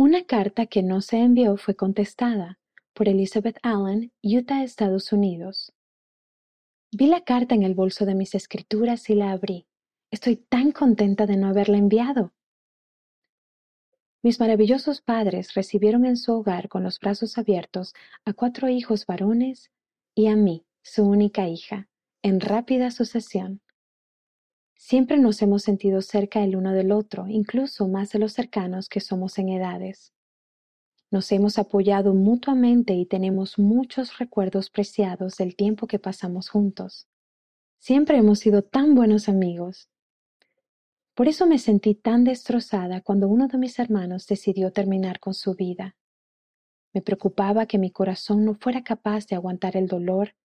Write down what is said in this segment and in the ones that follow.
Una carta que no se envió fue contestada por Elizabeth Allen, Utah, Estados Unidos. Vi la carta en el bolso de mis escrituras y la abrí. Estoy tan contenta de no haberla enviado. Mis maravillosos padres recibieron en su hogar con los brazos abiertos a cuatro hijos varones y a mí, su única hija, en rápida sucesión. Siempre nos hemos sentido cerca el uno del otro, incluso más de los cercanos que somos en edades. Nos hemos apoyado mutuamente y tenemos muchos recuerdos preciados del tiempo que pasamos juntos. Siempre hemos sido tan buenos amigos. Por eso me sentí tan destrozada cuando uno de mis hermanos decidió terminar con su vida. Me preocupaba que mi corazón no fuera capaz de aguantar el dolor,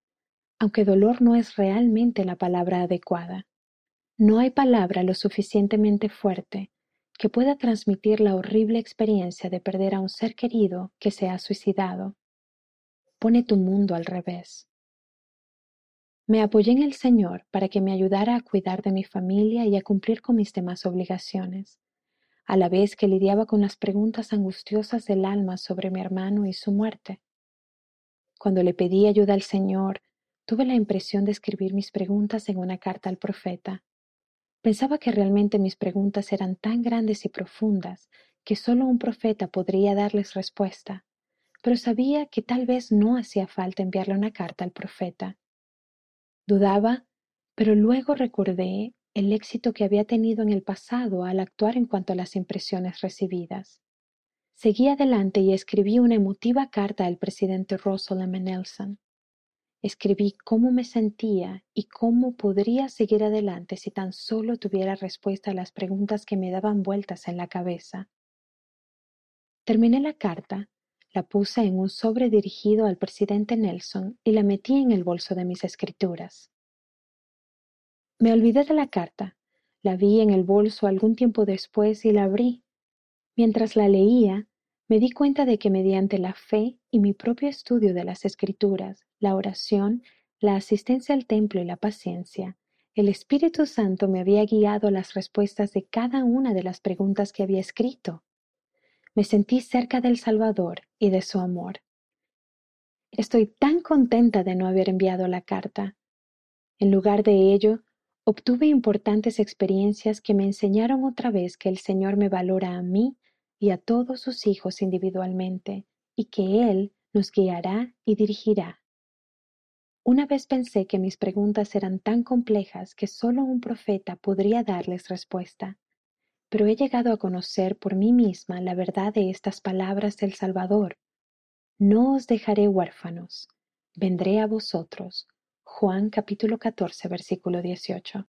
aunque dolor no es realmente la palabra adecuada. No hay palabra lo suficientemente fuerte que pueda transmitir la horrible experiencia de perder a un ser querido que se ha suicidado. Pone tu mundo al revés. Me apoyé en el Señor para que me ayudara a cuidar de mi familia y a cumplir con mis demás obligaciones, a la vez que lidiaba con las preguntas angustiosas del alma sobre mi hermano y su muerte. Cuando le pedí ayuda al Señor, tuve la impresión de escribir mis preguntas en una carta al profeta. Pensaba que realmente mis preguntas eran tan grandes y profundas que solo un profeta podría darles respuesta, pero sabía que tal vez no hacía falta enviarle una carta al profeta Dudaba, pero luego recordé el éxito que había tenido en el pasado al actuar en cuanto a las impresiones recibidas. Seguí adelante y escribí una emotiva carta al presidente Russell M. Nelson. Escribí cómo me sentía y cómo podría seguir adelante si tan solo tuviera respuesta a las preguntas que me daban vueltas en la cabeza. Terminé la carta la puse en un sobre dirigido al presidente Nelson y la metí en el bolso de mis escrituras. Me olvidé de la carta. La vi en el bolso algún tiempo después y la abrí. Mientras la leía, me di cuenta de que mediante la fe y mi propio estudio de las escrituras, la oración, la asistencia al templo y la paciencia, el Espíritu Santo me había guiado las respuestas de cada una de las preguntas que había escrito me sentí cerca del Salvador y de su amor. Estoy tan contenta de no haber enviado la carta. En lugar de ello, obtuve importantes experiencias que me enseñaron otra vez que el Señor me valora a mí y a todos sus hijos individualmente, y que Él nos guiará y dirigirá. Una vez pensé que mis preguntas eran tan complejas que solo un profeta podría darles respuesta pero he llegado a conocer por mí misma la verdad de estas palabras del Salvador. No os dejaré huérfanos, vendré a vosotros. Juan capítulo 14 versículo 18.